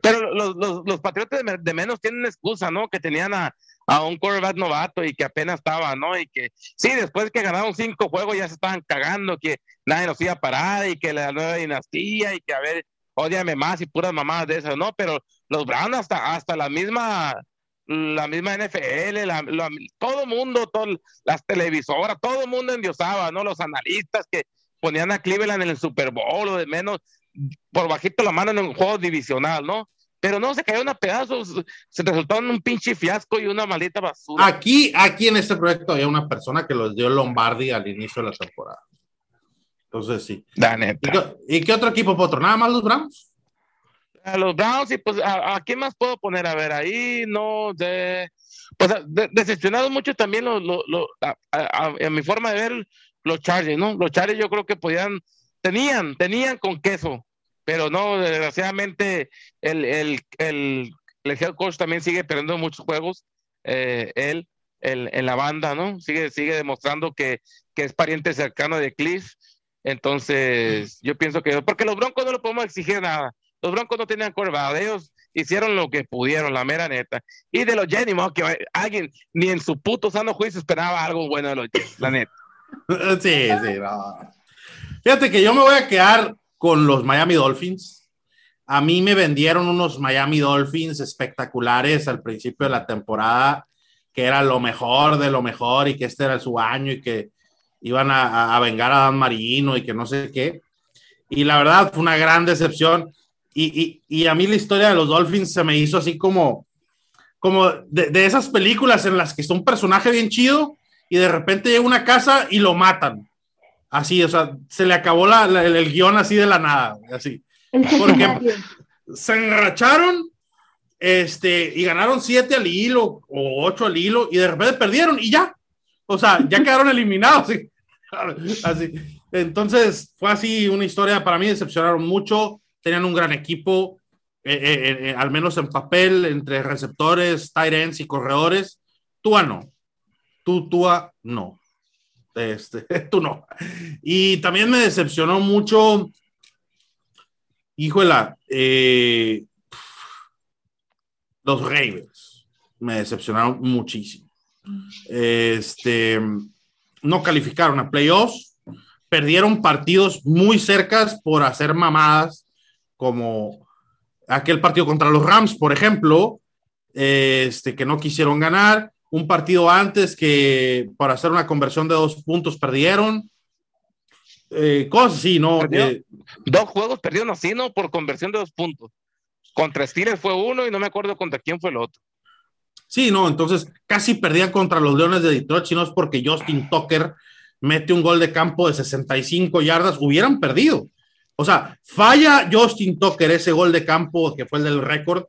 Pero los, los, los Patriotas de, me- de menos tienen excusa, ¿no? Que tenían a, a un quarterback novato y que apenas estaba, ¿no? Y que sí, después que ganaron cinco juegos ya se estaban cagando, que nadie nos iba a parar y que la nueva dinastía y que a ver, ódiame más y puras mamadas de esas, ¿no? Pero los Browns hasta, hasta la misma la misma NFL, la, la- todo mundo, todo, las televisoras, todo mundo endiosaba, ¿no? Los analistas que ponían a Cleveland en el Super Bowl o de menos por bajito la mano en un juego divisional, ¿no? Pero no, se cayeron a pedazos, se resultaron un pinche fiasco y una maldita basura. Aquí, aquí en este proyecto había una persona que los dio Lombardi al inicio de la temporada. Entonces, sí. La ¿Y neta. qué, y qué otro equipo, Potro? ¿Nada más los Browns? A los Browns y pues a, a quién más puedo poner a ver ahí no de pues de- decepcionado mucho también lo, lo- lo- a, a- a- mi forma de ver los Chargers, ¿no? Los Chargers yo creo que podían, tenían, tenían con queso, pero no, desgraciadamente el, el, el, el head coach también sigue perdiendo muchos juegos, eh, él, el, en la banda, ¿no? Sigue, sigue demostrando que, que es pariente cercano de Cliff. Entonces, yo pienso que, porque los Broncos no le podemos exigir nada. Los Broncos no tenían curva, ellos hicieron lo que pudieron, la mera neta. Y de los Jets, ni modo que alguien, ni en su puto sano juicio esperaba algo bueno de los Jets, la neta. Sí, sí, no. Fíjate que yo me voy a quedar con los Miami Dolphins. A mí me vendieron unos Miami Dolphins espectaculares al principio de la temporada, que era lo mejor de lo mejor y que este era su año y que iban a, a vengar a Dan Marino y que no sé qué. Y la verdad fue una gran decepción. Y, y, y, a mí la historia de los Dolphins se me hizo así como, como de, de, esas películas en las que está un personaje bien chido y de repente llega a una casa y lo matan. Así, o sea, se le acabó la, la, el, el, guion así de la nada, así. Porque se enracharon este, y ganaron siete al hilo o ocho al hilo y de repente perdieron y ya. O sea, ya quedaron eliminados. Así. así. Entonces, fue así una historia, para mí decepcionaron mucho tenían un gran equipo, eh, eh, eh, al menos en papel, entre receptores, tight ends y corredores. Tua no. Tú, Tua no. Este, tú no. Y también me decepcionó mucho, híjola, los Ravens. Me decepcionaron muchísimo. Este, no calificaron a playoffs, perdieron partidos muy cercas por hacer mamadas como aquel partido contra los Rams, por ejemplo, este, que no quisieron ganar, un partido antes que para hacer una conversión de dos puntos perdieron. Eh, cosas así, ¿no? Eh, dos juegos perdieron así, ¿no? Por conversión de dos puntos. Contra Steelers fue uno y no me acuerdo contra quién fue el otro. Sí, no, entonces casi perdían contra los Leones de Detroit, si no es porque Justin Tucker mete un gol de campo de 65 yardas, hubieran perdido. O sea, falla Justin Tucker ese gol de campo que fue el del récord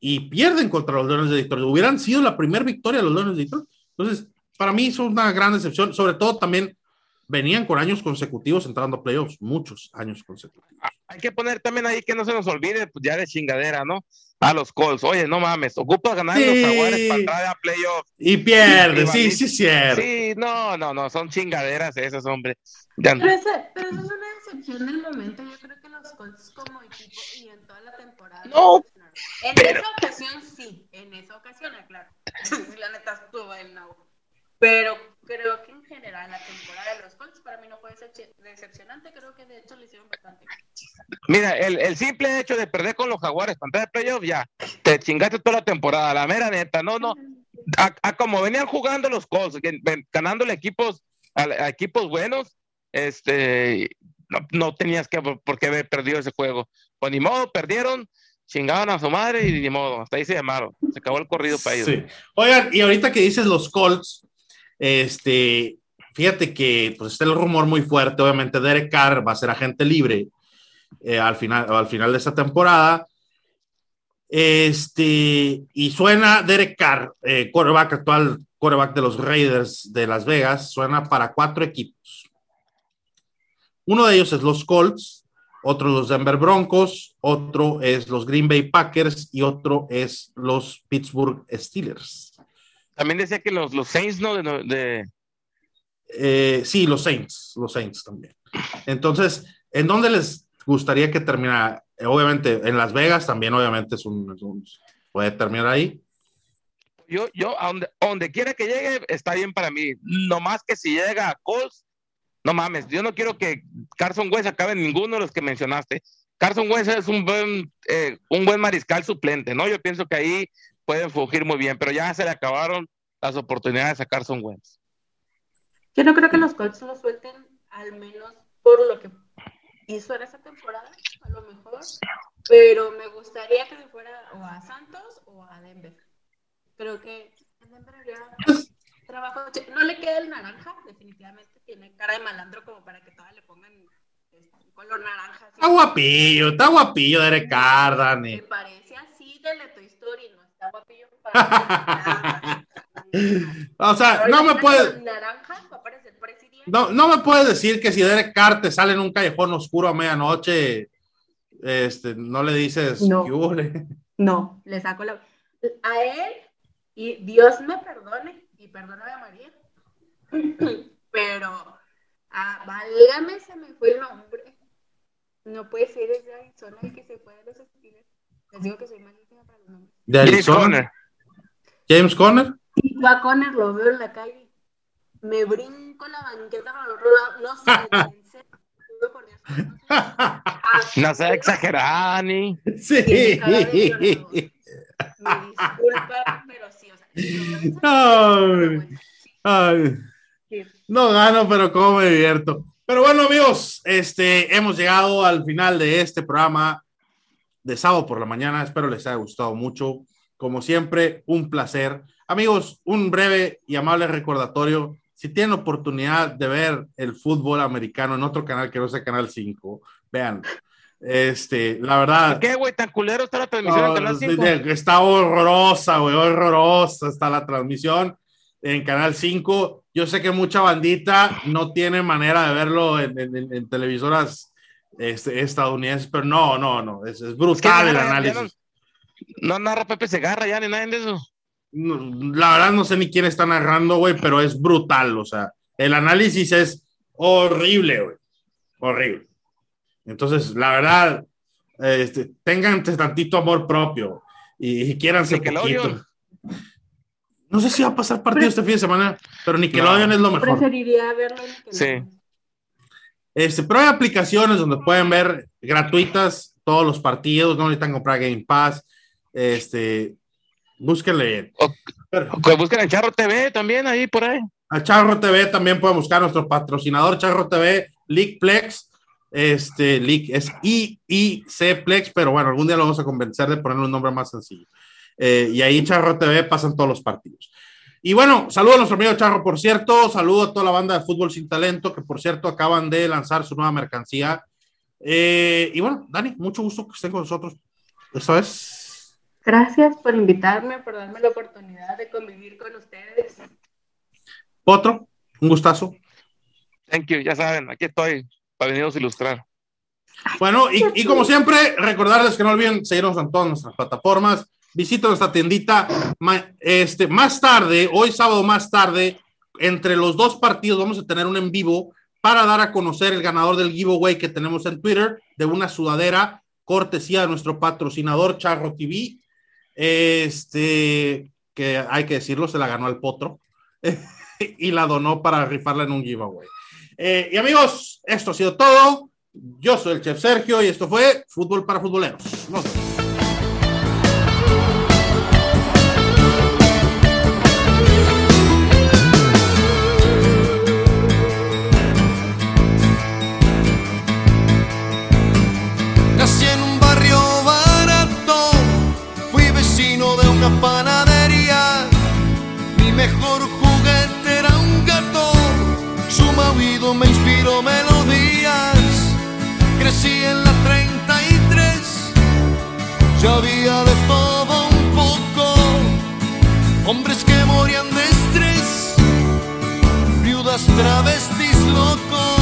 y pierden contra los Leones de Detroit. Hubieran sido la primera victoria de los Leones de Detroit. Entonces, para mí es una gran decepción. Sobre todo también venían con años consecutivos entrando a playoffs, muchos años consecutivos. Hay que poner también ahí que no se nos olvide, pues ya de chingadera, ¿no? A los Colts. Oye, no mames, ocupa ganar sí. los Jaguares para entrar a playoffs. Y pierde, sí, sí, cierto. Sí, no, no, no, son chingaderas esas, hombre. Ya. Pero, ese, pero eso es una decepción del momento. Yo creo que los Colts como equipo y en toda la temporada. No. En pero... esa ocasión sí, en esa ocasión, claro. la neta estuvo en no. Pero creo que en general la temporada de los Colts para mí no fue decepcionante, creo que de hecho le hicieron bastante. Mira, el, el simple hecho de perder con los Jaguares, pantalla de playoff, ya, te chingaste toda la temporada, la mera neta, no, no, a, a como venían jugando los Colts, ganándole equipos a, a equipos buenos, este, no, no, tenías que por qué haber perdido ese juego. Pues ni modo, perdieron, chingaban a su madre y ni modo, hasta ahí se llamaron. Se acabó el corrido para ellos. Sí. Oigan, y ahorita que dices los Colts, este, fíjate que pues está el rumor muy fuerte, obviamente Derek Carr va a ser agente libre eh, al, final, al final de esta temporada. Este, y suena Derek Carr, eh, quarterback actual, quarterback de los Raiders de Las Vegas, suena para cuatro equipos. Uno de ellos es los Colts, otro los Denver Broncos, otro es los Green Bay Packers y otro es los Pittsburgh Steelers. También decía que los, los Saints, ¿no? De, de... Eh, sí, los Saints, los Saints también. Entonces, ¿en dónde les gustaría que terminara? Obviamente, en Las Vegas también, obviamente, es un, es un puede terminar ahí. Yo, yo, a donde, donde, quiera que llegue, está bien para mí. No más que si llega a Colts, no mames, yo no quiero que Carson Wentz acabe en ninguno de los que mencionaste. Carson Wentz es un buen, eh, un buen mariscal suplente, ¿no? Yo pienso que ahí pueden fugir muy bien, pero ya se le acabaron las oportunidades a Carson Wentz. Yo no creo que los Colts lo suelten, al menos por lo que hizo en esa temporada, a lo mejor, pero me gustaría que se fuera o a Santos o a Denver. Creo que en Denver trabajo. No le queda el naranja, definitivamente, tiene cara de malandro como para que todas le pongan este, color naranja. Está guapillo, está guapillo Derek Carr, Dani. Me parece así de la Toy Story, ¿no? Está guapillo para o sea, no me puede. Naranja va a parecer presidente. No, no me puedes decir que si Derek Carr te sale en un callejón oscuro a medianoche, este, no le dices No. No, le saco la. A él, y Dios me perdone, y perdóname a María. Pero, ah, válgame, se me fue el nombre. No puede ser ese Arizona el que se fue de los Steelers. Les digo que soy malísima para los nombres. De James. Conner. James Conner. Y yo a Conner lo veo en la calle. Me brinco la banqueta para el otro lado. No sé, en serio, juro por Dios. no sé. Exagerada, ni. sí. Me disculpa, pero sí, o sea, sí, lo Ay. veo en- Ay. sí. No gano, pero cómo me divierto. Pero bueno, amigos, este, hemos llegado al final de este programa de sábado por la mañana. Espero les haya gustado mucho. Como siempre, un placer. Amigos, un breve y amable recordatorio. Si tienen oportunidad de ver el fútbol americano en otro canal que no sea Canal 5, vean. Este, la verdad. ¿Qué, güey? ¿Tan culero está la transmisión en Canal no, 5? Está horrorosa, güey, horrorosa está la transmisión en Canal 5. Yo sé que mucha bandita no tiene manera de verlo en, en- en- en televisoras este, estadounidenses, pero no, no, no, es, es Es que brutal el análisis. No narra Pepe Segarra ya ni nada de eso. No, la verdad no sé ni quién está narrando, güey, pero es brutal, o sea, el análisis es horrible, güey, horrible. Entonces, la verdad, este, tengan tantito amor propio y, y quiéranse Nickelodeon. poquito. No sé si va a pasar partido este fin de semana, pero Nickelodeon No. es lo mejor. Preferiría verlo en Sí. Este, pero hay aplicaciones donde pueden ver gratuitas todos los partidos, no necesitan comprar Game Pass. Este, búsquenle. O- Pero- Que busquen en Charro TV también, ahí por ahí. A Charro TV también pueden buscar nuestro patrocinador, Charro TV, Leagueplex. Este, League es IIC Plex, pero bueno, algún día lo vamos a convencer de ponerle un nombre más sencillo. Eh, y ahí Charro TV pasan todos los partidos. Y bueno, saludo a nuestro amigo Charro, por cierto, saludo a toda la banda de Fútbol Sin Talento, que por cierto acaban de lanzar su nueva mercancía. Eh, y bueno, Dani, mucho gusto que estén con nosotros. Esta vez. Gracias por invitarme, por darme la oportunidad de convivir con ustedes. Otro, un gustazo. Thank you, ya saben, aquí estoy para venirnos a ilustrar. Bueno, y, y como siempre, recordarles que no olviden seguirnos en todas nuestras plataformas. Visita nuestra tiendita. Este, más tarde, hoy sábado más tarde, entre los dos partidos vamos a tener un en vivo para dar a conocer el ganador del giveaway que tenemos en Twitter de una sudadera cortesía de nuestro patrocinador Charro TV. Este, que hay que decirlo, se la ganó al potro y la donó para rifarla en un giveaway. Eh, y amigos, esto ha sido todo. Yo soy el chef Sergio y esto fue Fútbol para Futboleros. Una panadería. Mi mejor juguete era un gato, su maullido me inspiró melodías. Crecí en la 33, ya había de todo un poco. Hombres que morían de estrés, viudas travestis locos.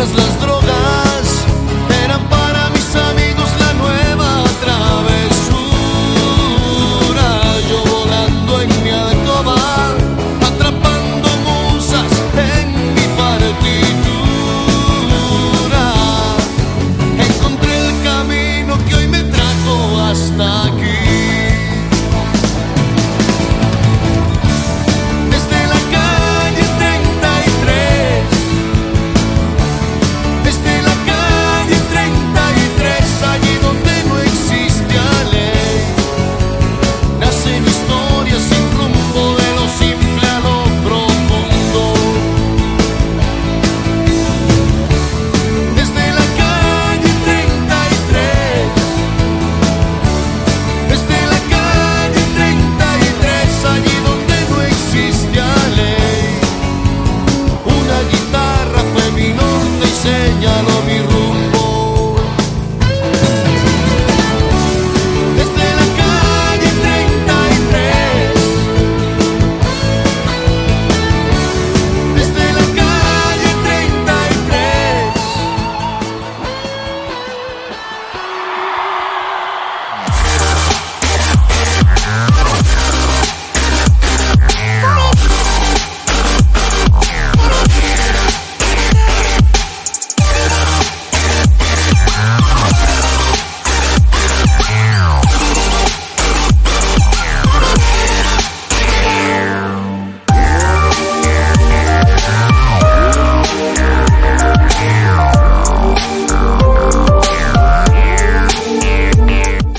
locas las drogas.